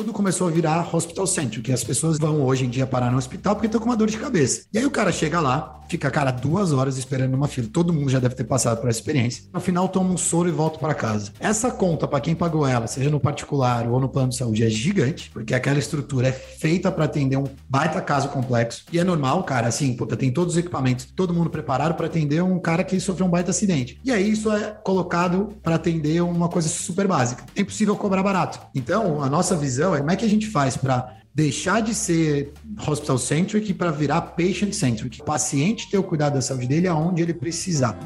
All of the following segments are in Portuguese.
tudo começou a virar hospital centric, que as pessoas vão hoje em dia parar no hospital porque estão com uma dor de cabeça. E aí o cara chega lá, fica, cara, duas horas esperando numa fila. Todo mundo já deve ter passado por essa experiência. No final, toma um soro e volta para casa. Essa conta, para quem pagou ela, seja no particular ou no plano de saúde, é gigante, porque aquela estrutura é feita para atender um baita caso complexo. E é normal, cara, assim, puta, tem todos os equipamentos, todo mundo preparado para atender um cara que sofreu um baita acidente. E aí isso é colocado para atender uma coisa super básica. É impossível cobrar barato. Então, a nossa visão é como é que a gente faz para deixar de ser hospital centric para virar patient centric. O paciente ter o cuidado da saúde dele aonde ele precisar.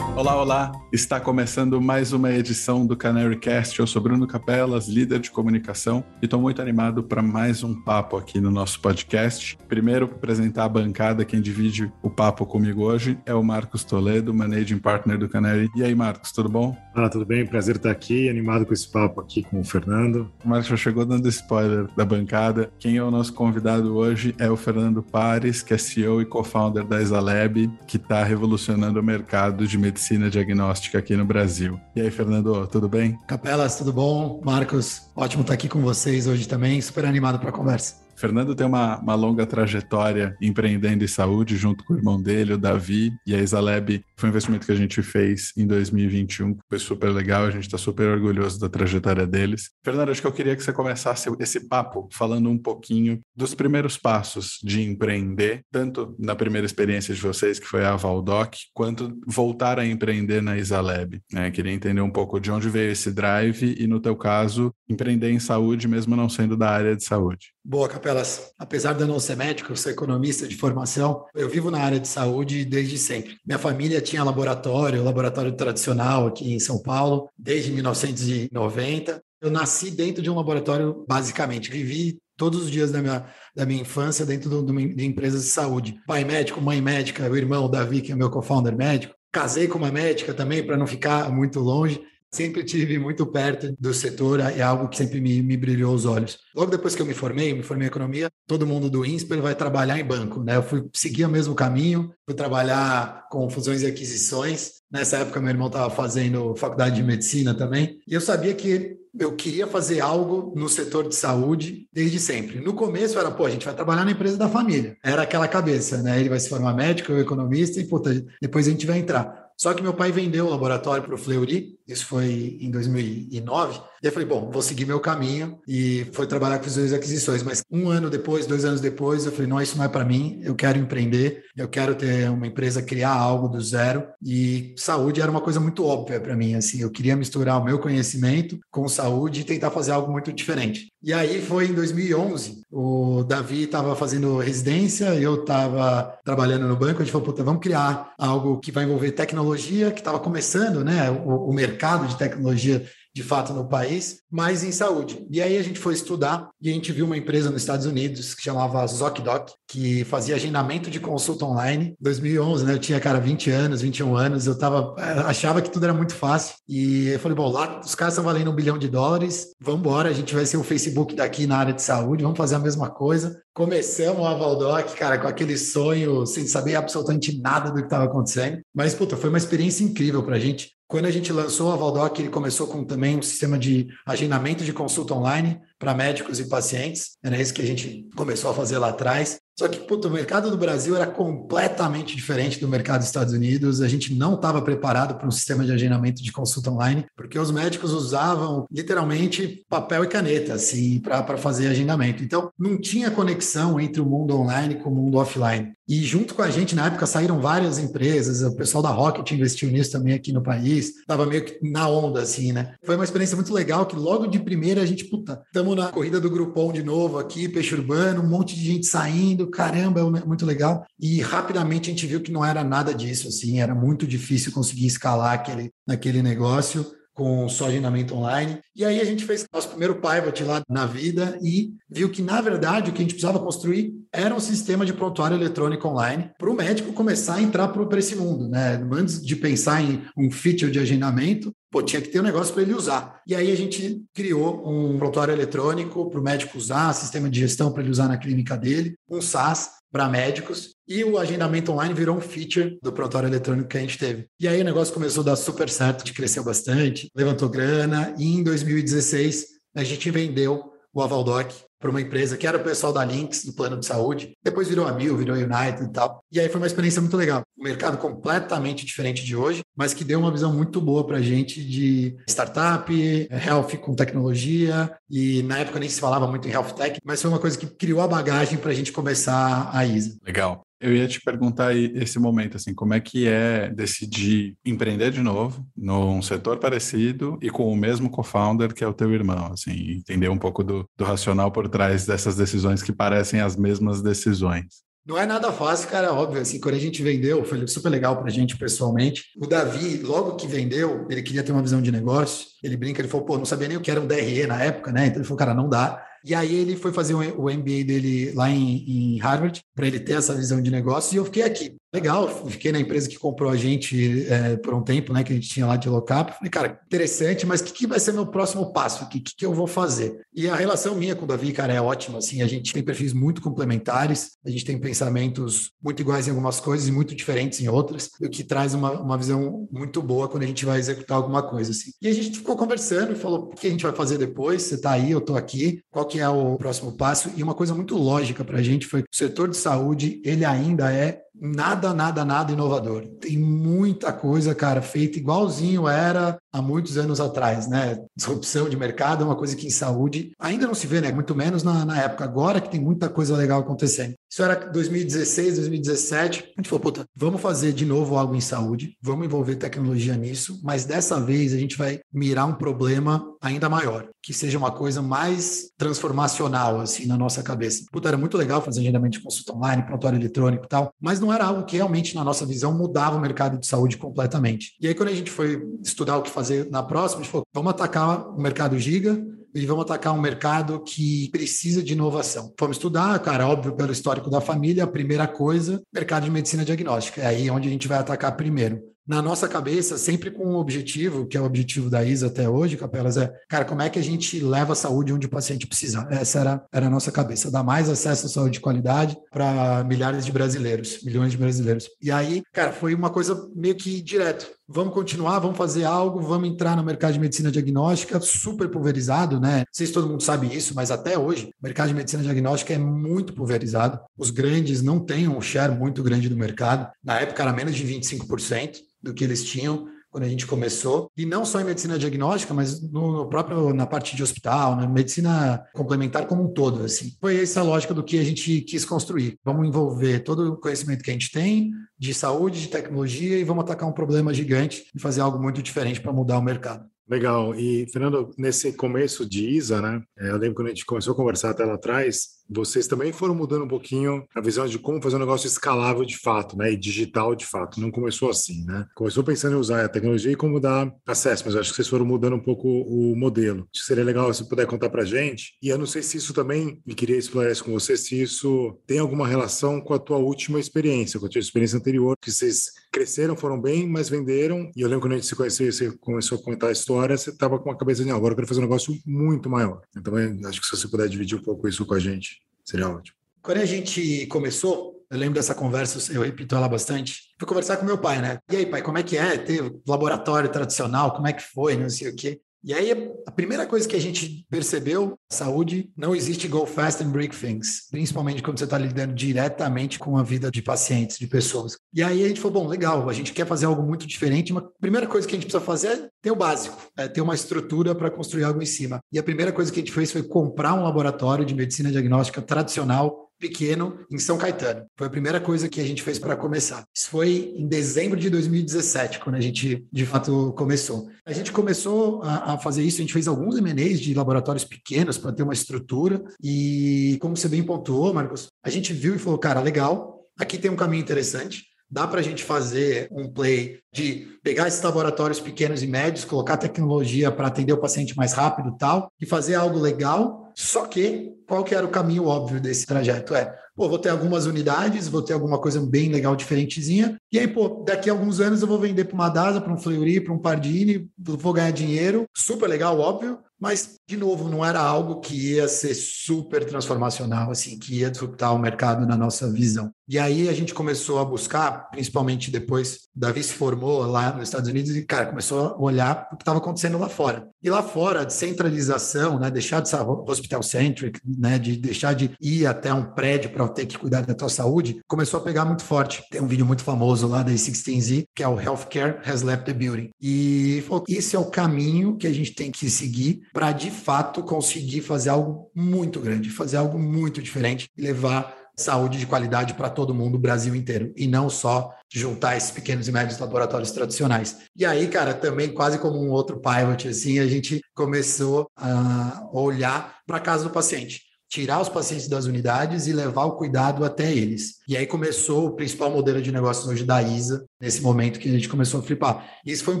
Olá, olá! Está começando mais uma edição do Canary Cast. Eu sou Bruno Capelas, líder de comunicação, e estou muito animado para mais um papo aqui no nosso podcast. Primeiro, para apresentar a bancada, quem divide o papo comigo hoje é o Marcos Toledo, Managing Partner do Canary. E aí, Marcos, tudo bom? Ah, tudo bem? Prazer estar aqui, animado com esse papo aqui com o Fernando. O Marcos já chegou dando spoiler da bancada. Quem é o nosso convidado hoje é o Fernando Pares, que é CEO e co-founder da Exalab, que está revolucionando o mercado de medicina diagnóstica aqui no Brasil. E aí, Fernando, tudo bem? Capelas, tudo bom? Marcos, ótimo estar aqui com vocês hoje também, super animado para a conversa. Fernando tem uma, uma longa trajetória empreendendo em saúde, junto com o irmão dele, o Davi, e a Isaleb foi um investimento que a gente fez em 2021, foi super legal, a gente está super orgulhoso da trajetória deles. Fernando, acho que eu queria que você começasse esse papo falando um pouquinho dos primeiros passos de empreender, tanto na primeira experiência de vocês, que foi a Valdoc, quanto voltar a empreender na Isaleb. Né? Queria entender um pouco de onde veio esse drive e, no teu caso, empreender em saúde, mesmo não sendo da área de saúde. Boa, Capelas. Apesar de eu não ser médico, eu sou economista de formação, eu vivo na área de saúde desde sempre. Minha família tinha laboratório, laboratório tradicional aqui em São Paulo, desde 1990. Eu nasci dentro de um laboratório, basicamente. Vivi todos os dias da minha, da minha infância dentro do, do, de empresas de saúde. Pai médico, mãe médica, o irmão Davi, que é meu co-founder médico. Casei com uma médica também, para não ficar muito longe sempre tive muito perto do setor, é algo que sempre me, me, brilhou os olhos. Logo depois que eu me formei, me formei em economia, todo mundo do INSPER vai trabalhar em banco, né? Eu fui seguir o mesmo caminho, fui trabalhar com fusões e aquisições. Nessa época, meu irmão estava fazendo faculdade de medicina também, e eu sabia que eu queria fazer algo no setor de saúde desde sempre. No começo era, pô, a gente vai trabalhar na empresa da família. Era aquela cabeça, né? Ele vai se formar médico, eu economista, e puta, depois a gente vai entrar. Só que meu pai vendeu o laboratório para o Fleury, isso foi em 2009. E eu falei, bom, vou seguir meu caminho e foi trabalhar com fusões e aquisições. Mas um ano depois, dois anos depois, eu falei, não, isso não é para mim, eu quero empreender, eu quero ter uma empresa, criar algo do zero. E saúde era uma coisa muito óbvia para mim, assim, eu queria misturar o meu conhecimento com saúde e tentar fazer algo muito diferente. E aí foi em 2011, o Davi estava fazendo residência, eu estava trabalhando no banco, a gente falou, puta, vamos criar algo que vai envolver tecnologia, que estava começando, né, o, o mercado de tecnologia de fato no país, mas em saúde. E aí a gente foi estudar e a gente viu uma empresa nos Estados Unidos que chamava ZocDoc, que fazia agendamento de consulta online. 2011, né? Eu tinha, cara, 20 anos, 21 anos, eu tava, eh, achava que tudo era muito fácil. E eu falei, bom, lá os caras estão valendo um bilhão de dólares, vamos embora, a gente vai ser o Facebook daqui na área de saúde, vamos fazer a mesma coisa. Começamos a Valdoc, cara, com aquele sonho, sem saber absolutamente nada do que estava acontecendo. Mas, puta, foi uma experiência incrível para a gente. Quando a gente lançou a Valdoc, ele começou com também um sistema de agendamento de consulta online para médicos e pacientes. Era isso que a gente começou a fazer lá atrás. Só que, puto, o mercado do Brasil era completamente diferente do mercado dos Estados Unidos. A gente não estava preparado para um sistema de agendamento de consulta online, porque os médicos usavam literalmente papel e caneta, assim, para fazer agendamento. Então, não tinha conexão entre o mundo online com o mundo offline. E junto com a gente, na época, saíram várias empresas, o pessoal da Rocket investiu nisso também aqui no país, estava meio que na onda, assim, né? Foi uma experiência muito legal que logo de primeira a gente, puta, estamos na corrida do Grupom de novo aqui, Peixe Urbano, um monte de gente saindo, caramba, é muito legal. E rapidamente a gente viu que não era nada disso, assim, era muito difícil conseguir escalar aquele, naquele negócio com só agendamento online. E aí a gente fez nosso primeiro pivot lá na vida e viu que, na verdade, o que a gente precisava construir era um sistema de prontuário eletrônico online para o médico começar a entrar para esse mundo. Né? Antes de pensar em um feature de agendamento, pô, tinha que ter um negócio para ele usar. E aí a gente criou um prontuário eletrônico para o médico usar, sistema de gestão para ele usar na clínica dele, um SaaS para médicos, e o agendamento online virou um feature do prontuário eletrônico que a gente teve. E aí o negócio começou a dar super certo, cresceu bastante, levantou grana, e em 2016 a gente vendeu o Avaldoc para uma empresa que era o pessoal da Lynx, do plano de saúde. Depois virou a Mil, virou a United e tal. E aí foi uma experiência muito legal. Um mercado completamente diferente de hoje, mas que deu uma visão muito boa para a gente de startup, health com tecnologia. E na época nem se falava muito em health tech, mas foi uma coisa que criou a bagagem para a gente começar a ISA. Legal. Eu ia te perguntar esse momento, assim, como é que é decidir empreender de novo num setor parecido e com o mesmo co-founder que é o teu irmão, assim, entender um pouco do, do racional por trás dessas decisões que parecem as mesmas decisões. Não é nada fácil, cara, óbvio. Assim, quando a gente vendeu, foi super legal para a gente pessoalmente. O Davi, logo que vendeu, ele queria ter uma visão de negócio. Ele brinca, ele falou, pô, não sabia nem o que era um DRE na época, né? Então ele falou, cara, não dá. E aí ele foi fazer o MBA dele lá em, em Harvard, para ele ter essa visão de negócio, e eu fiquei aqui. Legal, fiquei na empresa que comprou a gente é, por um tempo, né, que a gente tinha lá de lockup. Falei, cara, interessante, mas o que, que, vai ser meu próximo passo? O que, que, que, eu vou fazer? E a relação minha com o Davi, cara, é ótima. Assim, a gente tem perfis muito complementares, a gente tem pensamentos muito iguais em algumas coisas e muito diferentes em outras, o que traz uma, uma visão muito boa quando a gente vai executar alguma coisa. Assim. E a gente ficou conversando e falou: o que a gente vai fazer depois? Você está aí, eu estou aqui, qual que é o próximo passo? E uma coisa muito lógica para a gente foi que o setor de saúde, ele ainda é nada, nada, nada inovador. Tem muita coisa, cara, feita igualzinho era há muitos anos atrás, né? Disrupção de mercado é uma coisa que em saúde ainda não se vê, né? Muito menos na, na época. Agora que tem muita coisa legal acontecendo. Isso era 2016, 2017. A gente falou, puta, vamos fazer de novo algo em saúde, vamos envolver tecnologia nisso, mas dessa vez a gente vai mirar um problema ainda maior, que seja uma coisa mais transformacional, assim, na nossa cabeça. Puta, era muito legal fazer agendamento de consulta online, prontuário eletrônico e tal, mas não era algo que realmente, na nossa visão, mudava o mercado de saúde completamente. E aí, quando a gente foi estudar o que fazer na próxima, a gente falou, vamos atacar o mercado giga, e vamos atacar um mercado que precisa de inovação. Vamos estudar, cara, óbvio, pelo histórico da família, a primeira coisa, mercado de medicina diagnóstica. É aí onde a gente vai atacar primeiro na nossa cabeça, sempre com um objetivo, que é o objetivo da ISA até hoje, Capelas, é, cara, como é que a gente leva a saúde onde o paciente precisa? Essa era, era a nossa cabeça, dar mais acesso à saúde de qualidade para milhares de brasileiros, milhões de brasileiros. E aí, cara, foi uma coisa meio que direto. Vamos continuar, vamos fazer algo, vamos entrar no mercado de medicina diagnóstica, super pulverizado, né? Não sei se todo mundo sabe isso, mas até hoje, o mercado de medicina diagnóstica é muito pulverizado. Os grandes não têm um share muito grande do mercado. Na época era menos de 25% do que eles tinham quando a gente começou, e não só em medicina diagnóstica, mas no, próprio na parte de hospital, na medicina complementar como um todo, assim. Foi essa a lógica do que a gente quis construir. Vamos envolver todo o conhecimento que a gente tem de saúde, de tecnologia e vamos atacar um problema gigante e fazer algo muito diferente para mudar o mercado. Legal. E, Fernando, nesse começo de ISA, né? Eu lembro quando a gente começou a conversar até lá atrás, vocês também foram mudando um pouquinho a visão de como fazer um negócio escalável de fato, né? E digital de fato. Não começou assim, né? Começou pensando em usar a tecnologia e como dar acesso, mas acho que vocês foram mudando um pouco o modelo. Acho que seria legal se puder contar pra gente. E eu não sei se isso também, me queria explorar isso com você, se isso tem alguma relação com a tua última experiência, com a tua experiência anterior, que vocês cresceram, foram bem, mas venderam. E eu lembro quando a gente se conheceu, você começou a contar a história, você estava com a cabeça de, agora eu quero fazer um negócio muito maior. Então, acho que se você puder dividir um pouco isso com a gente. Seria ótimo. Quando a gente começou, eu lembro dessa conversa, eu repito ela bastante. Fui conversar com meu pai, né? E aí, pai, como é que é ter laboratório tradicional? Como é que foi? Não sei o quê. E aí, a primeira coisa que a gente percebeu, saúde, não existe go fast and break things, principalmente quando você está lidando diretamente com a vida de pacientes, de pessoas. E aí a gente falou, bom, legal, a gente quer fazer algo muito diferente, mas a primeira coisa que a gente precisa fazer é ter o básico, é ter uma estrutura para construir algo em cima. E a primeira coisa que a gente fez foi comprar um laboratório de medicina diagnóstica tradicional pequeno em São Caetano. Foi a primeira coisa que a gente fez para começar. Isso foi em dezembro de 2017, quando a gente de fato começou. A gente começou a, a fazer isso, a gente fez alguns M&As de laboratórios pequenos para ter uma estrutura e, como você bem pontuou, Marcos, a gente viu e falou, cara, legal, aqui tem um caminho interessante, dá para a gente fazer um play de pegar esses laboratórios pequenos e médios, colocar tecnologia para atender o paciente mais rápido e tal, e fazer algo legal Só que, qual que era o caminho óbvio desse trajeto? É, pô, vou ter algumas unidades, vou ter alguma coisa bem legal, diferentezinha, e aí, pô, daqui a alguns anos eu vou vender para uma DASA, para um Fleury, para um Pardini, vou ganhar dinheiro, super legal, óbvio, mas, de novo, não era algo que ia ser super transformacional, assim, que ia disruptar o mercado na nossa visão. E aí a gente começou a buscar, principalmente depois, Davi se formou lá nos Estados Unidos e, cara, começou a olhar o que estava acontecendo lá fora. E lá fora, a descentralização, né, deixar de ser hospital-centric, né, de deixar de ir até um prédio para ter que cuidar da tua saúde, começou a pegar muito forte. Tem um vídeo muito famoso lá da A16Z, que é o Healthcare Has Left the Building. E falou, esse é o caminho que a gente tem que seguir para, de fato, conseguir fazer algo muito grande, fazer algo muito diferente e levar saúde de qualidade para todo mundo, o Brasil inteiro, e não só juntar esses pequenos e médios laboratórios tradicionais. E aí, cara, também quase como um outro pilot, assim, a gente começou a olhar para a casa do paciente tirar os pacientes das unidades e levar o cuidado até eles. E aí começou o principal modelo de negócios hoje da ISA, nesse momento que a gente começou a flipar. Isso foi um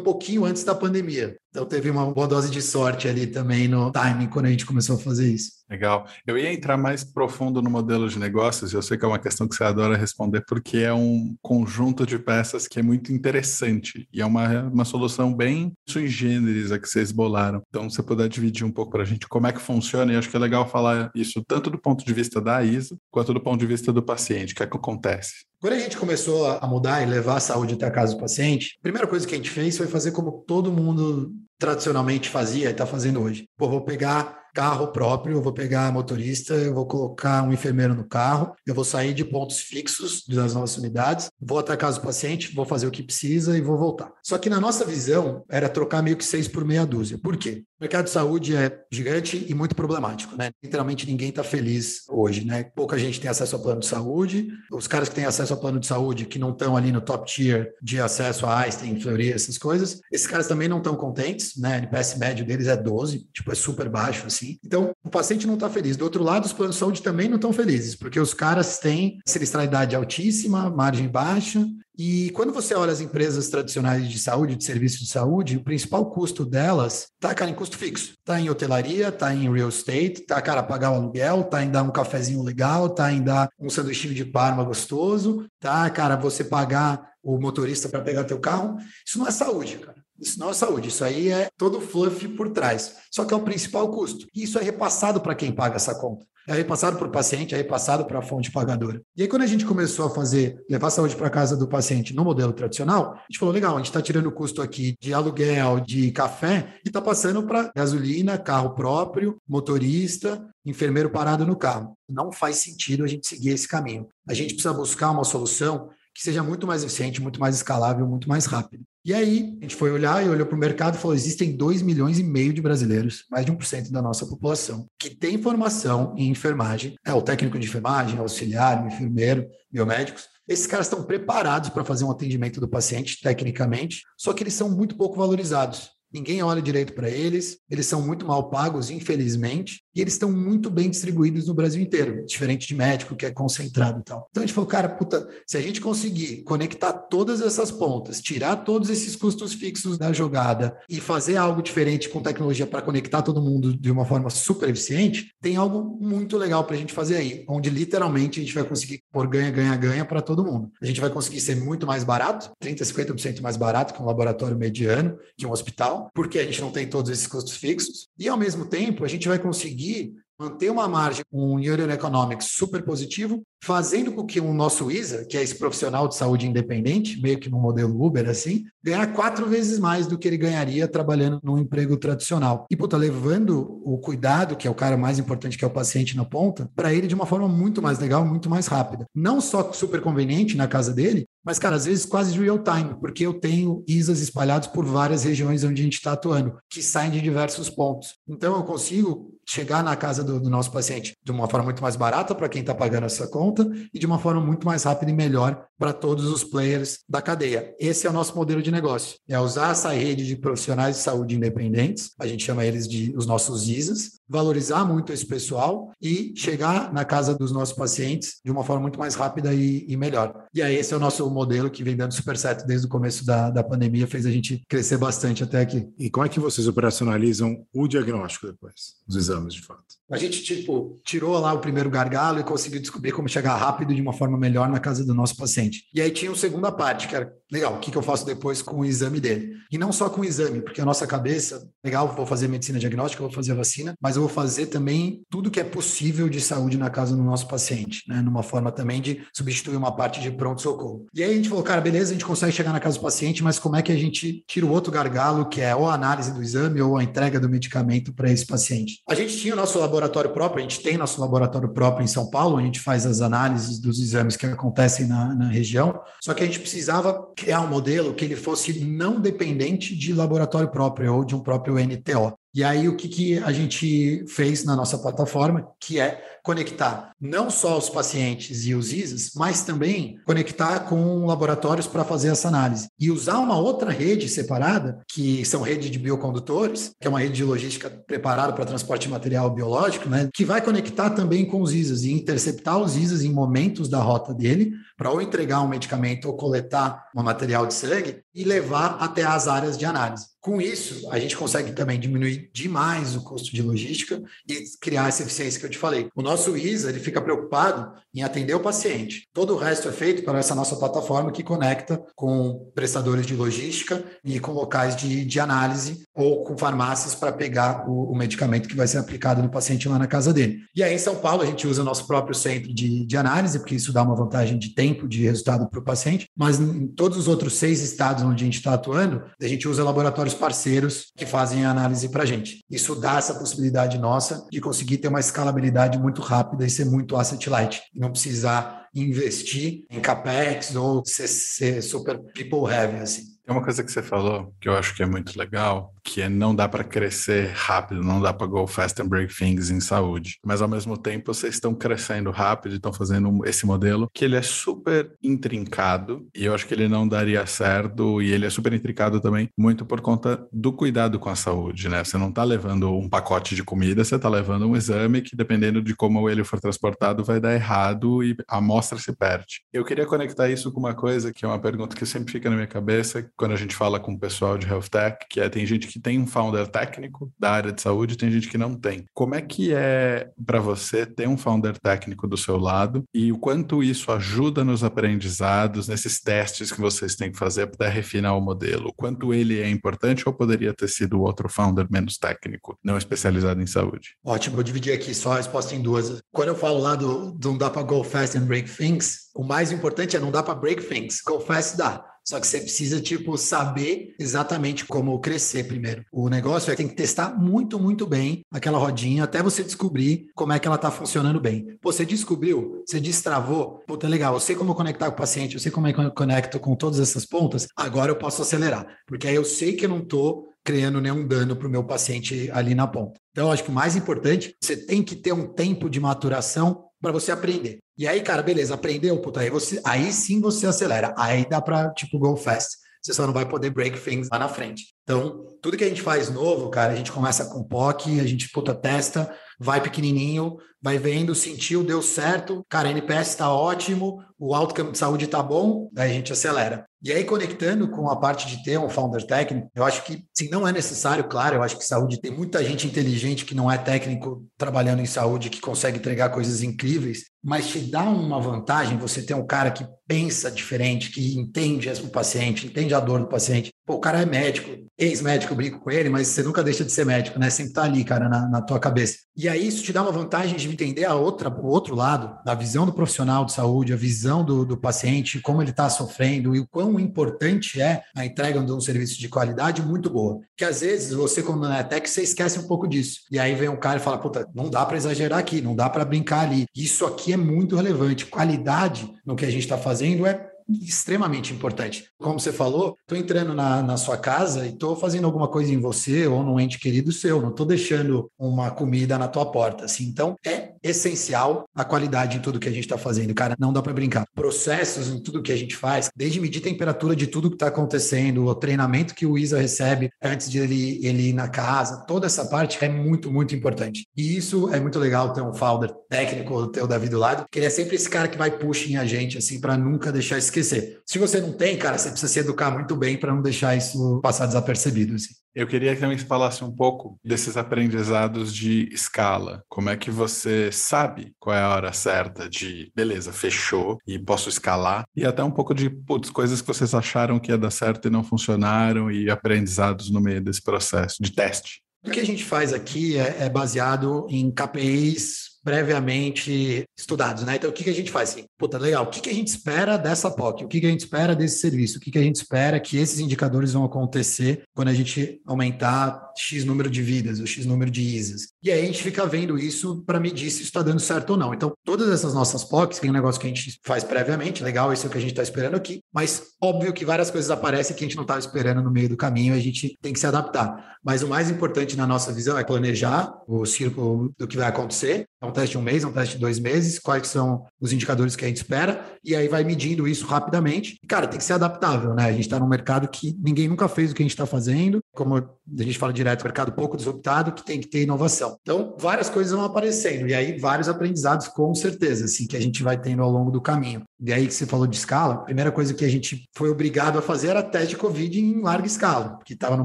pouquinho antes da pandemia. Então teve uma boa dose de sorte ali também no timing quando a gente começou a fazer isso. Legal. Eu ia entrar mais profundo no modelo de negócios, eu sei que é uma questão que você adora responder, porque é um conjunto de peças que é muito interessante e é uma, uma solução bem sui generis a que vocês bolaram. Então, você puder dividir um pouco para a gente como é que funciona, e acho que é legal falar isso tanto do ponto de vista da ISA quanto do ponto de vista do paciente, que é que acontece. Quando a gente começou a mudar e levar a saúde até a casa do paciente, a primeira coisa que a gente fez foi fazer como todo mundo tradicionalmente fazia e está fazendo hoje. Pô, vou pegar carro próprio, vou pegar motorista, eu vou colocar um enfermeiro no carro, eu vou sair de pontos fixos das nossas unidades, vou até a casa do paciente, vou fazer o que precisa e vou voltar. Só que na nossa visão era trocar meio que seis por meia dúzia. Por quê? O mercado de saúde é gigante e muito problemático, né? Literalmente ninguém está feliz hoje, né? Pouca gente tem acesso ao plano de saúde. Os caras que têm acesso ao plano de saúde, que não estão ali no top tier de acesso a Einstein, Fleury, essas coisas, esses caras também não estão contentes, né? O NPS médio deles é 12, tipo, é super baixo, assim. Então, o paciente não está feliz. Do outro lado, os planos de saúde também não estão felizes, porque os caras têm sinistralidade altíssima, margem baixa, e quando você olha as empresas tradicionais de saúde, de serviço de saúde, o principal custo delas está, cara, em custo fixo. Está em hotelaria, está em real estate, está, cara, pagar o aluguel, está em dar um cafezinho legal, está em dar um sanduichinho de parma gostoso, tá, cara, você pagar o motorista para pegar teu carro. Isso não é saúde, cara. Isso não é saúde, isso aí é todo fluff por trás. Só que é o principal custo. E isso é repassado para quem paga essa conta. É repassado para o paciente, é repassado para a fonte pagadora. E aí, quando a gente começou a fazer, levar saúde para casa do paciente no modelo tradicional, a gente falou: legal, a gente está tirando o custo aqui de aluguel, de café, e está passando para gasolina, carro próprio, motorista, enfermeiro parado no carro. Não faz sentido a gente seguir esse caminho. A gente precisa buscar uma solução que seja muito mais eficiente, muito mais escalável, muito mais rápido. E aí, a gente foi olhar e olhou para o mercado e falou: existem 2 milhões e meio de brasileiros, mais de 1% da nossa população, que tem formação em enfermagem, é o técnico de enfermagem, auxiliar, o enfermeiro, biomédicos. Esses caras estão preparados para fazer um atendimento do paciente, tecnicamente, só que eles são muito pouco valorizados. Ninguém olha direito para eles, eles são muito mal pagos, infelizmente, e eles estão muito bem distribuídos no Brasil inteiro, diferente de médico que é concentrado e tal. Então a gente falou, cara, puta, se a gente conseguir conectar todas essas pontas, tirar todos esses custos fixos da jogada e fazer algo diferente com tecnologia para conectar todo mundo de uma forma super eficiente, tem algo muito legal para a gente fazer aí, onde literalmente a gente vai conseguir pôr ganha, ganha, ganha para todo mundo. A gente vai conseguir ser muito mais barato, 30%, 50% mais barato que um laboratório mediano, que um hospital, porque a gente não tem todos esses custos fixos, e ao mesmo tempo a gente vai conseguir conseguir manter uma margem, um Union Economics super positivo, fazendo com que o nosso ISA, que é esse profissional de saúde independente, meio que no modelo Uber assim, ganhar quatro vezes mais do que ele ganharia trabalhando num emprego tradicional. E, puta, levando o cuidado, que é o cara mais importante, que é o paciente na ponta, para ele de uma forma muito mais legal, muito mais rápida. Não só super conveniente na casa dele, mas, cara, às vezes quase real time, porque eu tenho ISAs espalhados por várias regiões onde a gente está atuando, que saem de diversos pontos. Então, eu consigo chegar na casa do, do nosso paciente de uma forma muito mais barata para quem está pagando essa conta e de uma forma muito mais rápida e melhor para todos os players da cadeia. Esse é o nosso modelo de negócio. É usar essa rede de profissionais de saúde independentes, a gente chama eles de os nossos ISAs, valorizar muito esse pessoal e chegar na casa dos nossos pacientes de uma forma muito mais rápida e, e melhor. E aí esse é o nosso modelo que vem dando super certo desde o começo da, da pandemia, fez a gente crescer bastante até aqui. E como é que vocês operacionalizam o diagnóstico depois, os exames de fato? A gente, tipo, tirou lá o primeiro gargalo e conseguiu descobrir como chegar rápido de uma forma melhor na casa do nosso paciente. E aí tinha uma segunda parte, que era, legal, o que, que eu faço depois com o exame dele? E não só com o exame, porque a nossa cabeça, legal, vou fazer medicina diagnóstica, vou fazer vacina, mas eu vou fazer também tudo que é possível de saúde na casa do nosso paciente, né? Numa forma também de substituir uma parte de pronto-socorro. E aí a gente falou, cara, beleza, a gente consegue chegar na casa do paciente, mas como é que a gente tira o outro gargalo, que é ou a análise do exame ou a entrega do medicamento para esse paciente? A gente tinha o nosso laboratório próprio, a gente tem nosso laboratório próprio em São Paulo, a gente faz as análises dos exames que acontecem na, na região, só que a gente precisava criar um modelo que ele fosse não dependente de laboratório próprio ou de um próprio NTO. E aí, o que, que a gente fez na nossa plataforma, que é conectar não só os pacientes e os ISAs, mas também conectar com laboratórios para fazer essa análise. E usar uma outra rede separada, que são redes de biocondutores, que é uma rede de logística preparada para transporte de material biológico, né, que vai conectar também com os ISAs e interceptar os ISAs em momentos da rota dele, para ou entregar um medicamento ou coletar um material de sangue e levar até as áreas de análise. Com isso, a gente consegue também diminuir demais o custo de logística e criar essa eficiência que eu te falei. O nosso ISA ele fica preocupado em atender o paciente. Todo o resto é feito para essa nossa plataforma que conecta com prestadores de logística e com locais de, de análise ou com farmácias para pegar o, o, medicamento que vai ser aplicado no paciente lá na casa dele. E aí em São Paulo a gente usa o nosso próprio centro de, de análise, porque isso dá uma vantagem de tempo, de resultado para o paciente, mas em todos os outros seis estados onde a gente está atuando, a gente usa laboratórios parceiros que fazem a análise para a gente. Isso dá essa possibilidade nossa de conseguir ter uma escalabilidade muito rápida e ser muito asset light, não precisar investir em capex ou ser, ser super people heavy assim. Tem uma coisa que você falou que eu acho que é muito legal, que é não dá para crescer rápido, não dá para go fast and break things em saúde. Mas ao mesmo tempo vocês estão crescendo rápido, estão fazendo esse modelo que ele é super intrincado e eu acho que ele não daria certo e ele é super intrincado também muito por conta do cuidado com a saúde, né? Você não está levando um pacote de comida, você está levando um exame que dependendo de como ele for transportado vai dar errado e a amostra se perde. Eu queria conectar isso com uma coisa que é uma pergunta que sempre fica na minha cabeça quando a gente fala com o pessoal de health tech, que é tem gente que tem um founder técnico da área de saúde, tem gente que não tem. Como é que é para você ter um founder técnico do seu lado e o quanto isso ajuda nos aprendizados, nesses testes que vocês têm que fazer para refinar o modelo? O quanto ele é importante ou poderia ter sido outro founder menos técnico, não especializado em saúde? Ótimo, vou dividir aqui só a resposta em duas. Quando eu falo lá do, não dá para go fast and break things, o mais importante é não dá para break things, go fast dá. Só que você precisa, tipo, saber exatamente como crescer primeiro. O negócio é que tem que testar muito, muito bem aquela rodinha até você descobrir como é que ela está funcionando bem. Pô, você descobriu, você destravou, puta, legal, eu sei como conectar com o paciente, eu sei como é que eu conecto com todas essas pontas, agora eu posso acelerar. Porque aí eu sei que eu não estou criando nenhum dano para o meu paciente ali na ponta. Então, acho que o mais importante, você tem que ter um tempo de maturação para você aprender. E aí, cara, beleza, aprendeu, puta, aí, você, aí sim você acelera. Aí dá para, tipo, go fast. Você só não vai poder break things lá na frente. Então, tudo que a gente faz novo, cara, a gente começa com POC, a gente, puta, testa, vai pequenininho, vai vendo, sentiu, deu certo, cara, NPS está ótimo, o outcome de saúde está bom, daí a gente acelera. E aí, conectando com a parte de ter um founder técnico, eu acho que, sim, não é necessário, claro, eu acho que saúde tem muita gente inteligente que não é técnico trabalhando em saúde, que consegue entregar coisas incríveis, mas te dá uma vantagem você ter um cara que pensa diferente, que entende o paciente, entende a dor do paciente. Pô, o cara é médico, ex-médico, brinco com ele, mas você nunca deixa de ser médico, né? Sempre tá ali, cara, na, na, tua cabeça. E aí isso te dá uma vantagem de entender a outra, o outro lado, da visão do profissional de saúde, a visão do, do paciente, como ele está sofrendo e o quão importante é a entrega de um serviço de qualidade muito boa. Que às vezes você, como na tech, você esquece um pouco disso. E aí vem um cara e fala, puta, não dá para exagerar aqui, não dá para brincar ali. Isso aqui é muito relevante. Qualidade no que a gente está fazendo é extremamente importante. Como você falou, estou entrando na, na sua casa e estou fazendo alguma coisa em você ou num ente querido seu, não estou deixando uma comida na tua porta. Assim. Então, é essencial a qualidade em tudo que a gente está fazendo, cara. Não dá para brincar. Processos em tudo que a gente faz, desde medir temperatura de tudo que está acontecendo, o treinamento que o Isa recebe antes de ele, ele ir na casa, toda essa parte é muito, muito importante. E isso é muito legal ter um founder técnico, ter o Davi do lado, que ele é sempre esse cara que vai puxing a gente, assim, para nunca deixar esquecer. Se você não tem, cara, você precisa se educar muito bem para não deixar isso passar desapercebido, assim. Eu queria que também falasse um pouco desses aprendizados de escala. Como é que você sabe qual é a hora certa de, beleza, fechou e posso escalar? E até um pouco de, putz, coisas que vocês acharam que ia dar certo e não funcionaram e aprendizados no meio desse processo de teste. O que a gente faz aqui é, é baseado em KPIs previamente estudados, né? Então, o que, que a gente faz? Assim, puta, legal, o que, que a gente espera dessa POC? O que, que a gente espera desse serviço? O que, que a gente espera que esses indicadores vão acontecer quando a gente aumentar X número de vidas, ou X número de ISAs? E aí a gente fica vendo isso para medir se está dando certo ou não. Então, todas essas nossas POCs, tem um negócio que a gente faz previamente, legal, isso é o que a gente está esperando aqui, mas óbvio que várias coisas aparecem que a gente não estava esperando no meio do caminho, a gente tem que se adaptar. Mas o mais importante na nossa visão é planejar o círculo do que vai acontecer, é um teste de um mês, é um teste de dois meses, quais são os indicadores que a gente espera, e aí vai medindo isso rapidamente. Cara, tem que ser adaptável, né? A gente está num mercado que ninguém nunca fez o que a gente está fazendo, como a gente fala direto, mercado pouco disruptado, que tem que ter inovação. Então, várias coisas vão aparecendo, e aí vários aprendizados, com certeza, assim, que a gente vai tendo ao longo do caminho. E aí que você falou de escala, a primeira coisa que a gente foi obrigado a fazer era teste de Covid em larga escala, porque estava no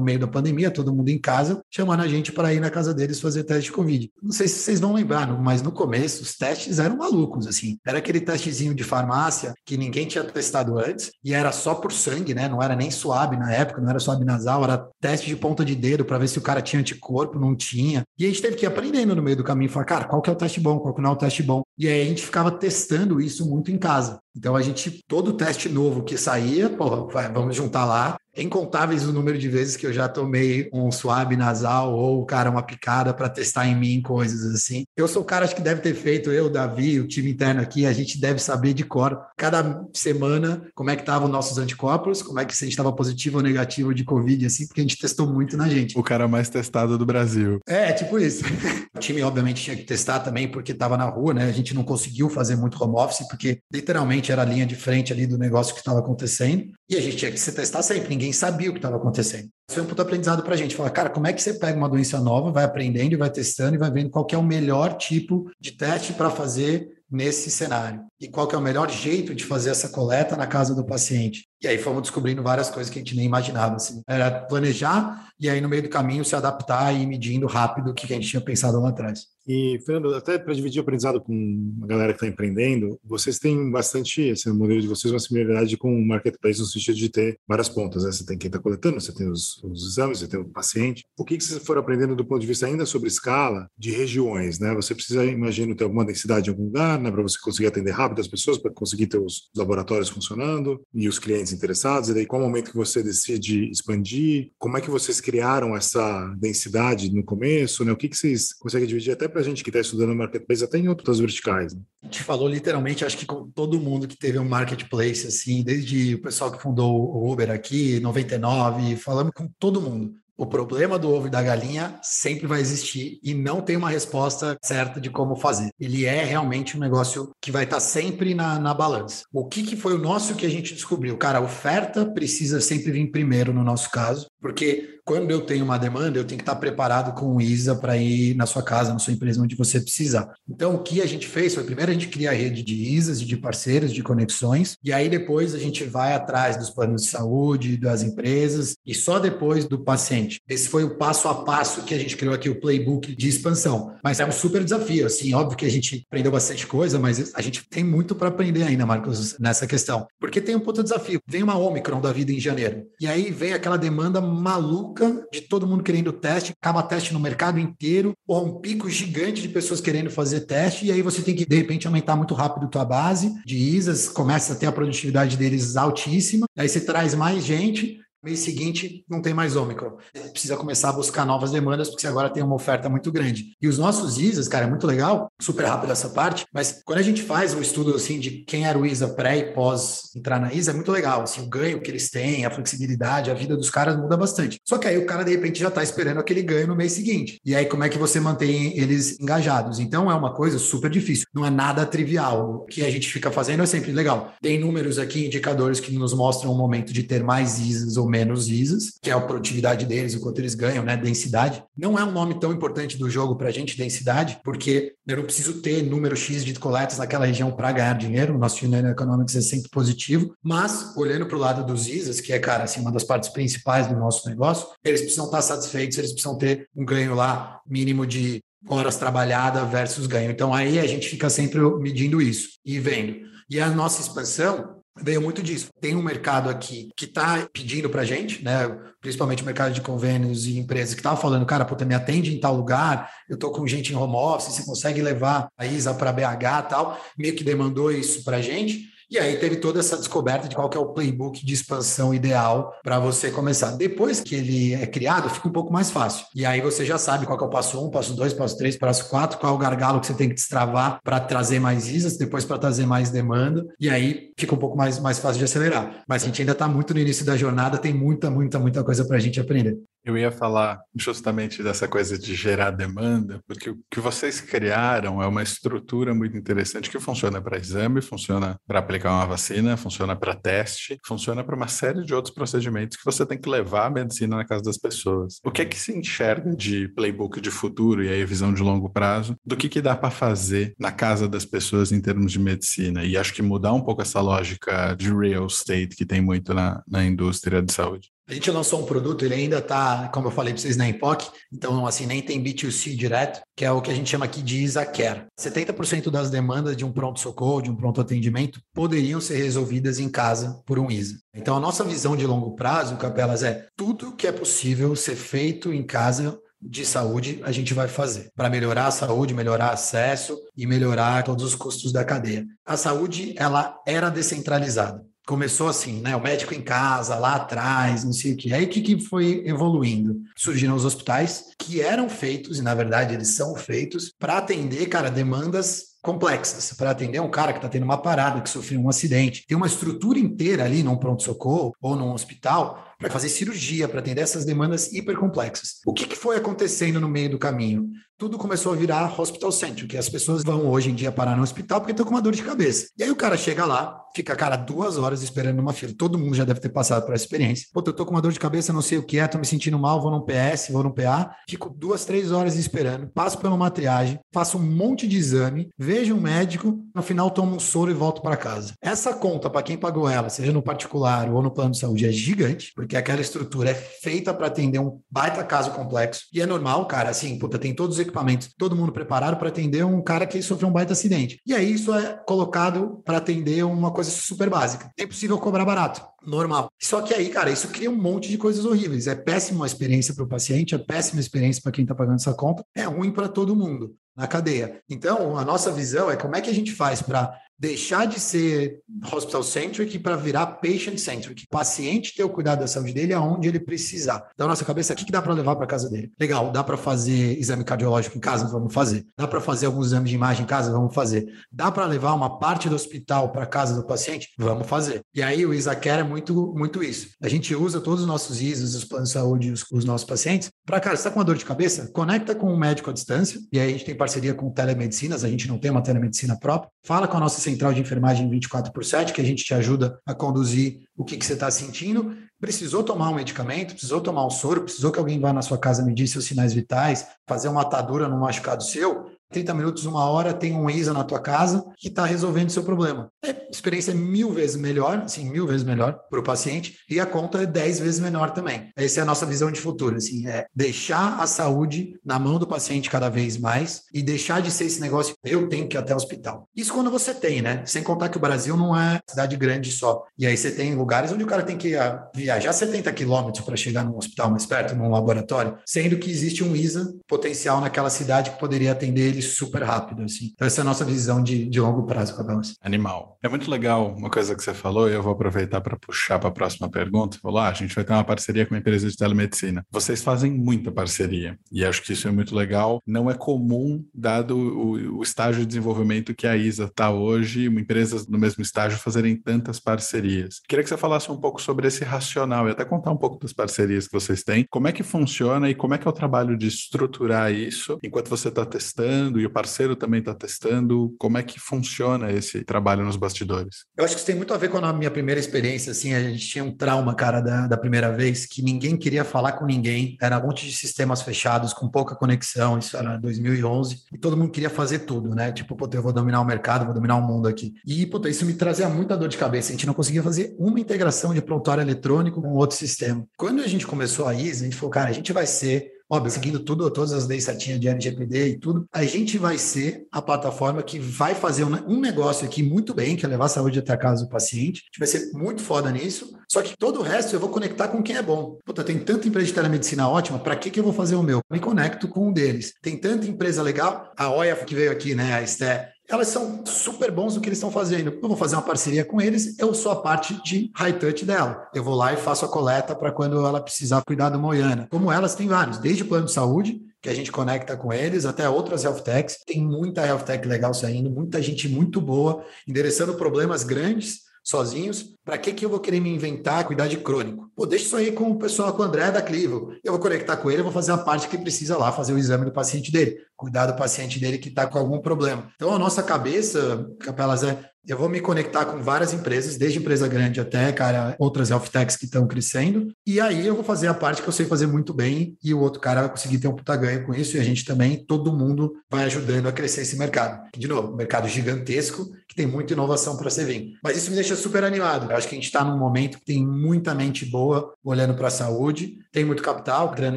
meio da pandemia, todo mundo em casa, chamando a gente para ir na casa deles fazer teste de Covid. Não sei se vocês vão lembrar, mas no começo os testes eram malucos, assim. Era aquele testezinho de farmácia que ninguém tinha testado antes e era só por sangue, né? Não era nem suave na época, não era suave nasal, era teste de ponta de dedo para ver se o cara tinha anticorpo, não tinha. E a gente teve que ir aprendendo no meio do caminho, falar, cara, qual que é o teste bom, qual que não é o teste bom. E aí a gente ficava testando isso muito em casa. Então a gente, todo teste novo que saía, porra, vai, vamos juntar lá, incontáveis o número de vezes que eu já tomei um suave nasal ou, cara, uma picada para testar em mim, coisas assim. Eu sou o cara acho que deve ter feito, eu, Davi, o time interno aqui, a gente deve saber de cor, cada semana, como é que estavam nossos anticorpos, como é que se a gente estava positivo ou negativo de Covid, assim, porque a gente testou muito na gente. O cara mais testado do Brasil. É, tipo isso. o time, obviamente, tinha que testar também, porque estava na rua, né? A gente não conseguiu fazer muito home office, porque literalmente era a linha de frente ali do negócio que estava acontecendo, e a gente tinha que se testar sempre, ninguém sabia o que estava acontecendo. Isso foi um puto aprendizado para a gente. Falar, cara, como é que você pega uma doença nova, vai aprendendo e vai testando e vai vendo qual é o melhor tipo de teste para fazer nesse cenário e qual que é o melhor jeito de fazer essa coleta na casa do paciente. E aí fomos descobrindo várias coisas que a gente nem imaginava. Assim. Era planejar e aí no meio do caminho se adaptar e ir medindo rápido o que a gente tinha pensado lá atrás. E, Fernando, até para dividir o aprendizado com a galera que está empreendendo, vocês têm bastante, esse é o modelo de vocês, uma similaridade com o marketplace no sentido de ter várias pontas. Né? Você tem quem está coletando, você tem os, os, exames, você tem o paciente. O que, que vocês foram aprendendo do ponto de vista ainda sobre escala de regiões? Né? Você precisa, imagino, ter alguma densidade em algum lugar né? para você conseguir atender rápido as pessoas, para conseguir ter os laboratórios funcionando e os clientes interessados. E daí, qual o momento que você decide expandir? Como é que vocês criaram essa densidade no começo? Né? O que, que vocês conseguem dividir até para a gente que está estudando marketplace, até em outras verticais? Né? A gente falou literalmente, acho que com todo mundo que teve um marketplace, assim, desde o pessoal que fundou o Uber aqui, 99, falamos com todo mundo. O problema do ovo e da galinha sempre vai existir e não tem uma resposta certa de como fazer. Ele é realmente um negócio que vai estar sempre na, na balança. O que, que foi o nosso que a gente descobriu? Cara, a oferta precisa sempre vir primeiro no nosso caso, porque quando eu tenho uma demanda, eu tenho que estar preparado com o ISA para ir na sua casa, na sua empresa, onde você precisar. Então, o que a gente fez foi, primeiro, a gente cria a rede de ISAs e de parceiros, de conexões, e aí depois a gente vai atrás dos planos de saúde, das empresas, e só depois do paciente. Esse foi o passo a passo que a gente criou aqui, o playbook de expansão. Mas é um super desafio, assim, óbvio que a gente aprendeu bastante coisa, mas a gente tem muito para aprender ainda, Marcos, nessa questão. Porque tem um puto desafio. Vem uma Omicron da vida em janeiro, e aí vem aquela demanda maluca de todo mundo querendo teste, acaba teste no mercado inteiro, ou um pico gigante de pessoas querendo fazer teste, e aí você tem que, de repente, aumentar muito rápido a tua base de ISAs, começa a ter a produtividade deles altíssima, aí você traz mais gente, mês seguinte não tem mais Ômicron. Precisa começar a buscar novas demandas, porque agora tem uma oferta muito grande. E os nossos ISAs, cara, é muito legal, super rápido essa parte, mas quando a gente faz um estudo assim de quem era o ISA pré e pós entrar na ISA, é muito legal. Assim, o ganho que eles têm, a flexibilidade, a vida dos caras muda bastante. Só que aí o cara, de repente, já está esperando aquele ganho no mês seguinte. E aí, como é que você mantém eles engajados? Então, é uma coisa super difícil. Não é nada trivial. O que a gente fica fazendo é sempre legal. Tem números aqui, indicadores que nos mostram o momento de ter mais ISAs ou menos ISAs, que é a produtividade deles, o quanto eles ganham, né? Densidade. Não é um nome tão importante do jogo para a gente, densidade, porque eu não preciso ter número X de coletas naquela região para ganhar dinheiro. O nosso Union Economics é sempre positivo. Mas, olhando para o lado dos ISAs, que é, cara, assim, uma das partes principais do nosso negócio, eles precisam estar satisfeitos, eles precisam ter um ganho lá mínimo de horas trabalhadas versus ganho. Então, aí a gente fica sempre medindo isso e vendo. E a nossa expansão, veio muito disso. Tem um mercado aqui que está pedindo para gente, né? principalmente o mercado de convênios e empresas que estavam falando, cara, puta, me atende em tal lugar, eu estou com gente em home office, você consegue levar a ISA para BH tal, meio que demandou isso para gente. E aí teve toda essa descoberta de qual é o playbook de expansão ideal para você começar. Depois que ele é criado, fica um pouco mais fácil. E aí você já sabe qual é o passo 1, um, passo 2, passo 3, passo 4, qual é o gargalo que você tem que destravar para trazer mais ISAs, depois para trazer mais demanda. E aí fica um pouco mais, mais fácil de acelerar. Mas a gente ainda está muito no início da jornada, tem muita, muita, muita coisa para a gente aprender. Eu ia falar justamente dessa coisa de gerar demanda, porque o que vocês criaram é uma estrutura muito interessante que funciona para exame, funciona para aplicar uma vacina, funciona para teste, funciona para uma série de outros procedimentos que você tem que levar a medicina na casa das pessoas. O que é que se enxerga de playbook de futuro e aí visão de longo prazo? Do que, que dá para fazer na casa das pessoas em termos de medicina? E acho que mudar um pouco essa lógica de real estate que tem muito na, na indústria de saúde. A gente lançou um produto, ele ainda está, como eu falei para vocês, na Impoc, então assim, nem tem B2C direto, que é o que a gente chama aqui de ISACare. 70% das demandas de um pronto-socorro, de um pronto-atendimento, poderiam ser resolvidas em casa por um ISA. Então a nossa visão de longo prazo, Capelas, é tudo que é possível ser feito em casa de saúde a gente vai fazer para melhorar a saúde, melhorar acesso e melhorar todos os custos da cadeia. A saúde ela era descentralizada começou assim, né? O médico em casa, lá atrás, não sei o que. Aí o que, que foi evoluindo? Surgiram os hospitais que eram feitos, e na verdade eles são feitos, para atender, cara, demandas complexas para atender um cara que está tendo uma parada, que sofreu um acidente. Tem uma estrutura inteira ali num pronto-socorro ou num hospital para fazer cirurgia, para atender essas demandas hipercomplexas. O que, que foi acontecendo no meio do caminho? tudo começou a virar hospital centric, que as pessoas vão hoje em dia parar no hospital porque estão com uma dor de cabeça. E aí o cara chega lá, fica, cara, duas horas esperando numa fila. Todo mundo já deve ter passado por essa experiência. Pô, eu tô com uma dor de cabeça, não sei o que é, tô me sentindo mal, vou no PS, vou no PA, fico duas, três horas esperando, passo por uma triagem, faço um monte de exame, vejo um médico, no final tomo um soro e volto para casa. Essa conta, para quem pagou ela, seja no particular ou no plano de saúde, é gigante, porque aquela estrutura é feita para atender um baita caso complexo. E é normal, cara, assim, puta, tem todos os equipamentos, todo mundo preparado para atender um cara que sofreu um baita acidente. E aí isso é colocado para atender uma coisa super básica. É impossível cobrar barato, normal. Só que aí, cara, isso cria um monte de coisas horríveis. É péssima experiência para o paciente, é péssima experiência para quem está pagando essa conta, é ruim para todo mundo na cadeia. Então, a nossa visão é como é que a gente faz para deixar de ser hospital-centric para virar patient-centric. Paciente ter o cuidado da saúde dele aonde ele precisar. Então, nossa cabeça, o que dá para levar para casa dele? Legal, dá para fazer exame cardiológico em casa? Vamos fazer. Dá para fazer alguns exames de imagem em casa? Vamos fazer. Dá para levar uma parte do hospital para casa do paciente? Vamos fazer. E aí, o ISACare é muito, muito isso. A gente usa todos os nossos ISAs, os planos de saúde, os, os nossos pacientes, para, cara, você está com uma dor de cabeça? Conecta com um médico à distância, e aí a gente tem parceria com telemedicinas, a gente não tem uma telemedicina própria. Fala com a nossa central de enfermagem 24 por 7, que a gente te ajuda a conduzir o que, que você está sentindo. Precisou tomar um medicamento, precisou tomar um soro, precisou que alguém vá na sua casa medir seus sinais vitais, fazer uma atadura no machucado seu, 30 minutos, uma hora, tem um ISA na tua casa que está resolvendo o seu problema. É, a experiência é mil vezes melhor, assim, mil vezes melhor para o paciente e a conta é 10 vezes menor também. Essa é a nossa visão de futuro, assim, é deixar a saúde na mão do paciente cada vez mais e deixar de ser esse negócio, eu tenho que ir até o hospital. Isso quando você tem, né? Sem contar que o Brasil não é cidade grande só. E aí você tem lugares onde o cara tem que viajar 70 quilômetros para chegar num hospital mais perto, num laboratório, sendo que existe um ISA potencial naquela cidade que poderia atender ele ele super rápido, assim. Então, essa é a nossa visão de, de longo prazo com a Balance. Animal. É muito legal uma coisa que você falou, e eu vou aproveitar para puxar para a próxima pergunta. Falou, ah, a gente vai ter uma parceria com uma empresa de telemedicina. Vocês fazem muita parceria, e acho que isso é muito legal. Não é comum, dado o, o estágio de desenvolvimento que a ISA está hoje, empresas no mesmo estágio fazerem tantas parcerias. Queria que você falasse um pouco sobre esse racional e até contar um pouco das parcerias que vocês têm. Como é que funciona e como é que é o trabalho de estruturar isso enquanto você está testando e o parceiro também está testando? Como é que funciona esse trabalho nos bastidores? Eu acho que isso tem muito a ver com a minha primeira experiência. Assim, a gente tinha um trauma, cara, da, da primeira vez, que ninguém queria falar com ninguém. Era um monte de sistemas fechados, com pouca conexão. Isso era 2011. E todo mundo queria fazer tudo, né? Tipo, pô, eu vou dominar o mercado, vou dominar o mundo aqui. E, pô, isso me trazia muita dor de cabeça. A gente não conseguia fazer uma integração de prontuário eletrônico com outro sistema. Quando a gente começou a ISA, a gente falou, cara, a gente vai ser óbvio, seguindo tudo, todas as leis certinhas de LGPD e tudo, a gente vai ser a plataforma que vai fazer um, negócio aqui muito bem, que é levar saúde até a casa do paciente. A gente vai ser muito foda nisso, só que todo o resto eu vou conectar com quem é bom. Puta, tem tanta empresa de telemedicina ótima, para que, que eu vou fazer o meu? Me conecto com um deles. Tem tanta empresa legal, a OIA que veio aqui, né, a Esté, elas são super bons no que eles estão fazendo. Eu vou fazer uma parceria com eles, eu sou a parte de high touch dela. Eu vou lá e faço a coleta para quando ela precisar cuidar do Moiana. Como elas, tem vários, desde plano de saúde, que a gente conecta com eles, até outras health techs. Tem muita health tech legal saindo, muita gente muito boa, endereçando problemas grandes sozinhos, para que, que eu vou querer me inventar cuidar de crônico? Pô, deixa isso aí com o pessoal, com o André da Clivo. Eu vou conectar com ele, vou fazer a parte que precisa lá, fazer o exame do paciente dele, cuidar do paciente dele que está com algum problema. Então, a nossa cabeça, Capelas, é eu vou me conectar com várias empresas, desde empresa grande até, cara, outras health techs que estão crescendo. E aí eu vou fazer a parte que eu sei fazer muito bem e o outro cara vai conseguir ter um puta ganho com isso. E a gente também, todo mundo vai ajudando a crescer esse mercado. De novo, mercado gigantesco, que tem muita inovação para ser vir. Mas isso me deixa super animado. Eu acho que a gente está num momento que tem muita mente boa olhando para a saúde, tem muito capital, grana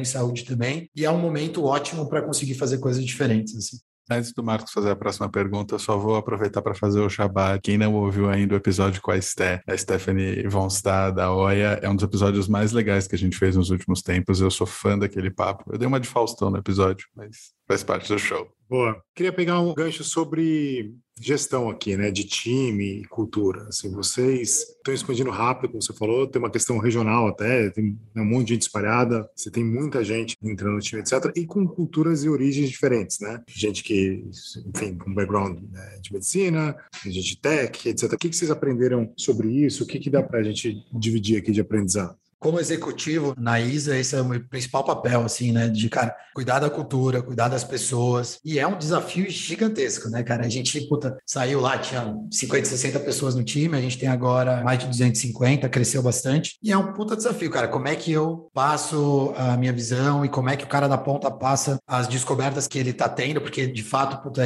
em saúde também, e é um momento ótimo para conseguir fazer coisas diferentes. Assim. Antes do Marcos fazer a próxima pergunta, eu só vou aproveitar para fazer o Shabbat. Quem não ouviu ainda o episódio com a Esté, a Stephanie von Stad, da OIA, é um dos episódios mais legais que a gente fez nos últimos tempos. Eu sou fã daquele papo. Eu dei uma de Faustão no episódio, mas faz parte do show. Boa. Queria pegar um gancho sobre gestão aqui, né, de time e cultura. Assim, vocês estão expandindo rápido, como você falou, tem uma questão regional até, tem um monte de gente espalhada, você tem muita gente entrando no time, etc. E com culturas e origens diferentes, né? Gente que, enfim, com background né, de medicina, gente de tech, etc. O que, vocês aprenderam sobre isso? O que dá para a gente dividir aqui de aprendizado? Como executivo na ISA, esse é o meu principal papel, assim, né? De, cara, cuidar da cultura, cuidar das pessoas. E é um desafio gigantesco, né, cara? A gente, puta, saiu lá, tinha 50, 60 pessoas no time, a gente tem agora mais de 250, cresceu bastante. E é um puta desafio, cara. Como é que eu passo a minha visão e como é que o cara da ponta passa as descobertas que ele tá tendo, porque, de fato, puta,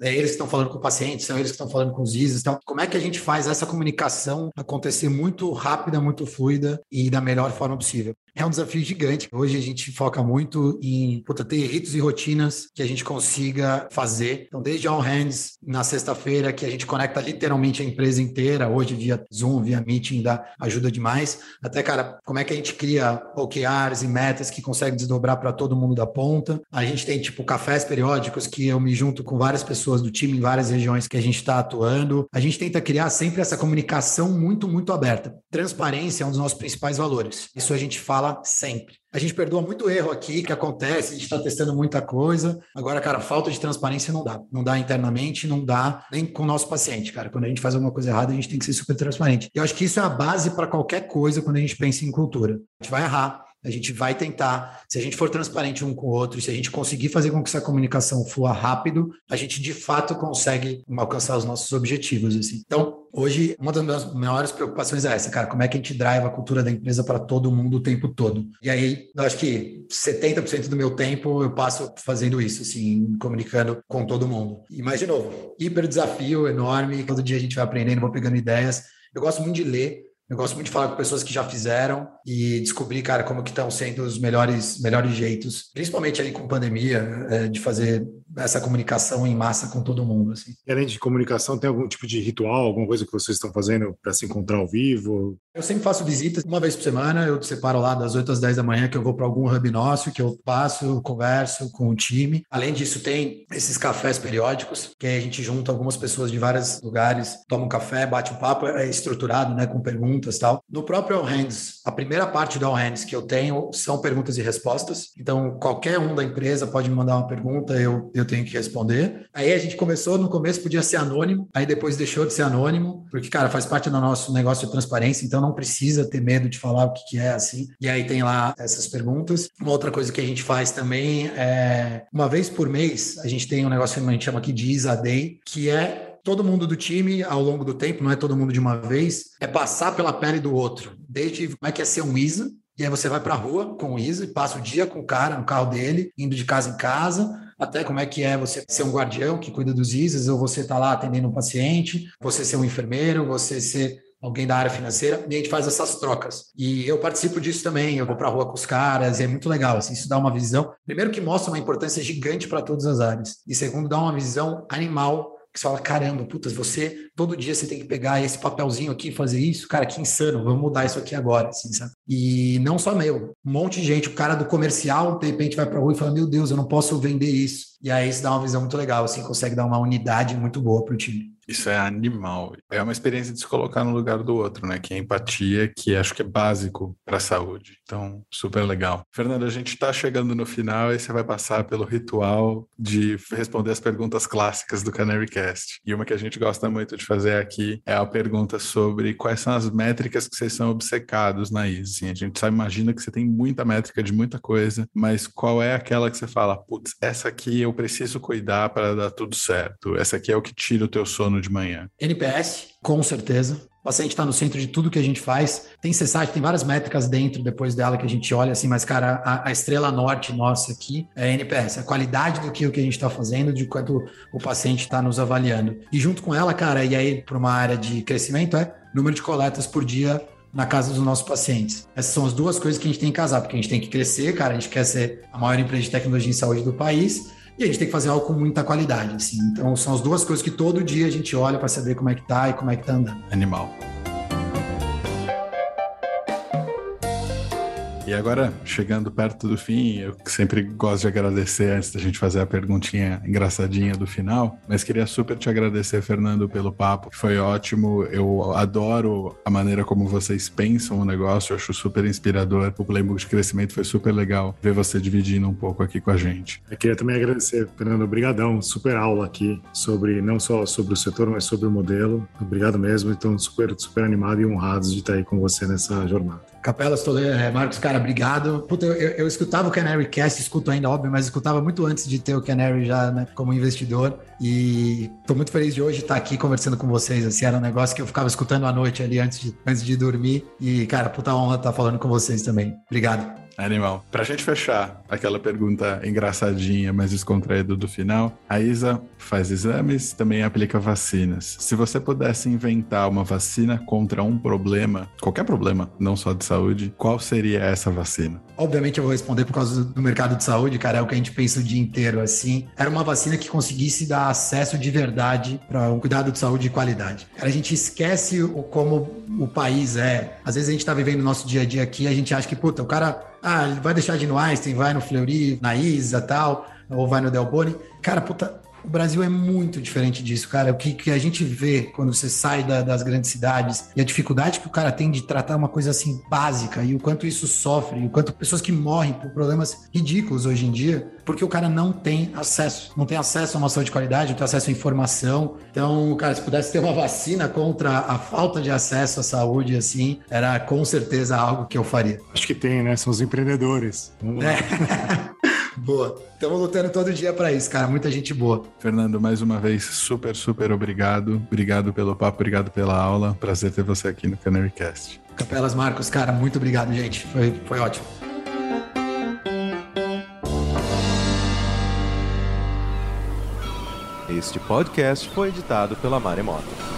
é, eles que estão falando com o paciente, são eles que estão falando com os ISAs. Então, como é que a gente faz essa comunicação acontecer muito rápida, muito fluida e da melhor forma possível. É um desafio gigante. Hoje a gente foca muito em puta, ter ritos e rotinas que a gente consiga fazer. Então, desde All Hands na sexta-feira, que a gente conecta literalmente a empresa inteira, hoje via Zoom, via Meeting, dá ajuda demais. Até, cara, como é que a gente cria OKRs e metas que consegue desdobrar para todo mundo da ponta. A gente tem, tipo, cafés periódicos que eu me junto com várias pessoas do time em várias regiões que a gente está atuando. A gente tenta criar sempre essa comunicação muito, muito aberta. Transparência é um dos nossos principais valores. Isso a gente fala sempre. A gente perdoa muito erro aqui que acontece, a gente está testando muita coisa. Agora, cara, falta de transparência não dá. Não dá internamente, não dá nem com o nosso paciente, cara. Quando a gente faz alguma coisa errada, a gente tem que ser super transparente. E eu acho que isso é a base para qualquer coisa quando a gente pensa em cultura. A gente vai errar, a gente vai tentar, se a gente for transparente um com o outro, se a gente conseguir fazer com que essa comunicação flua rápido, a gente de fato consegue alcançar os nossos objetivos. Assim. Então, hoje, uma das minhas maiores preocupações é essa, cara, como é que a gente drive a cultura da empresa para todo mundo o tempo todo? E aí, eu acho que 70% do meu tempo eu passo fazendo isso, assim, comunicando com todo mundo. E mais de novo, hiper desafio enorme, todo dia a gente vai aprendendo, vou pegando ideias. Eu gosto muito de ler, Eu gosto muito de falar com pessoas que já fizeram e descobrir, cara, como que estão sendo os melhores, melhores jeitos, principalmente aí com pandemia, é, de fazer essa comunicação em massa com todo mundo. Assim. E além de comunicação, tem algum tipo de ritual, alguma coisa que vocês estão fazendo para se encontrar ao vivo? Eu sempre faço visitas uma vez por semana, eu separo lá das 8 às 10 da manhã que eu vou para algum hub nosso, que eu passo, eu converso com o time. Além disso, tem esses cafés periódicos, que a gente junta algumas pessoas de vários lugares, toma um café, bate um papo, é estruturado, né, com perguntas e tal. No próprio All Hands, a primeira parte do All Hands que eu tenho são perguntas e respostas. Então, qualquer um da empresa pode me mandar uma pergunta, eu, eu tenho que responder. Aí a gente começou, no começo podia ser anônimo, aí depois deixou de ser anônimo, porque, cara, faz parte do nosso negócio de transparência, então não precisa ter medo de falar o que, que é assim. E aí tem lá essas perguntas. Uma outra coisa que a gente faz também é, uma vez por mês, a gente tem um negócio que a gente chama aqui de Isa Day, que é todo mundo do time ao longo do tempo, não é todo mundo de uma vez, é passar pela pele do outro. Desde como é que é ser um Isa, e aí você vai para a rua com o Isa e passa o dia com o cara no carro dele, indo de casa em casa, até como é que é você ser um guardião que cuida dos ISAs, ou você tá lá atendendo um paciente, você ser um enfermeiro, você ser alguém da área financeira, e a gente faz essas trocas. E eu participo disso também, eu vou para a rua com os caras, e é muito legal, assim, isso dá uma visão, primeiro que mostra uma importância gigante para todas as áreas, e segundo, dá uma visão animal você fala, caramba, putas, você, todo dia você tem que pegar esse papelzinho aqui e fazer isso, cara, que insano, vamos mudar isso aqui agora, assim, sabe? E não só meu, um monte de gente, o cara do comercial, de repente vai pra rua e fala, meu Deus, eu não posso vender isso. E aí isso dá uma visão muito legal, assim, consegue dar uma unidade muito boa pro time. Isso é animal. É uma experiência de se colocar no lugar do outro, né? Que é empatia, que acho que é básico para a saúde. Então, super legal. Fernando, a gente está chegando no final e você vai passar pelo ritual de responder as perguntas clássicas do Canary Cast. E uma que a gente gosta muito de fazer aqui é a pergunta sobre quais são as métricas que vocês são obcecados na ISO. Assim, a gente só imagina que você tem muita métrica de muita coisa, mas qual é aquela que você fala, putz, essa aqui eu preciso cuidar para dar tudo certo. Essa aqui é o que tira o teu sono de manhã. NPS, com certeza. O paciente está no centro de tudo que a gente faz. Tem CSAT, tem várias métricas dentro depois dela que a gente olha assim, mas, cara, a, a estrela norte nossa aqui é NPS, a qualidade do que, o que a gente está fazendo, de quanto o paciente está nos avaliando. E junto com ela, cara, e aí para uma área de crescimento, é número de coletas por dia na casa dos nossos pacientes. Essas são as duas coisas que a gente tem que casar, porque a gente tem que crescer, cara, a gente quer ser a maior empresa de tecnologia em saúde do país, e a gente tem que fazer algo com muita qualidade, assim. Então são as duas coisas que todo dia a gente olha para saber como é que tá e como é que tá andando. Animal. E agora, chegando perto do fim, eu sempre gosto de agradecer antes da gente fazer a perguntinha engraçadinha do final, mas queria super te agradecer, Fernando, pelo papo. Foi ótimo. Eu adoro a maneira como vocês pensam o negócio, eu acho super inspirador. O Playbook de crescimento foi super legal ver você dividindo um pouco aqui com a gente. Eu queria também agradecer, Fernando, obrigadão. Super aula aqui sobre não só sobre o setor, mas sobre o modelo. Obrigado mesmo. Então, super, super animado e honrados de estar aí com você nessa jornada. Capelas Toledo, é, Marcos, cara, obrigado. Puta, eu, eu, eu, escutava o Canary Cast, escuto ainda, óbvio, mas escutava muito antes de ter o Canary já né, como investidor. E tô muito feliz de hoje estar aqui conversando com vocês. Assim, era um negócio que eu ficava escutando à noite ali antes de, antes de dormir. E, cara, puta honra estar falando com vocês também. Obrigado. Animal. Pra gente fechar aquela pergunta engraçadinha, mas descontraída do final, a Isa faz exames, também aplica vacinas. Se você pudesse inventar uma vacina contra um problema, qualquer problema, não só de saúde, qual seria essa vacina? Obviamente eu vou responder por causa do mercado de saúde, cara, é o que a gente pensa o dia inteiro assim. Era uma vacina que conseguisse dar acesso de verdade para um cuidado de saúde de qualidade. Cara, a gente esquece o como o país é. Às vezes a gente tá vivendo o nosso dia a dia aqui, a gente acha que, puta, o cara ah, vai deixar de ir no Einstein, vai no Fleury, na Isa tal, ou vai no Delboni. Cara, puta, o Brasil é muito diferente disso, cara. O que, que a gente vê quando você sai da, das grandes cidades e a dificuldade que o cara tem de tratar uma coisa assim básica e o quanto isso sofre, e o quanto pessoas que morrem por problemas ridículos hoje em dia, porque o cara não tem acesso, não tem acesso a uma saúde de qualidade, não tem acesso à informação. Então, cara, se pudesse ter uma vacina contra a falta de acesso à saúde, assim, era com certeza algo que eu faria. Acho que tem, né? São os empreendedores. É. Boa. Estamos lutando todo dia para isso, cara. Muita gente boa. Fernando, mais uma vez, super, super obrigado. Obrigado pelo papo, obrigado pela aula. Prazer ter você aqui no Canarycast. Capelas Marcos, cara, muito obrigado, gente. Foi, foi ótimo. Este podcast foi editado pela Maremoto.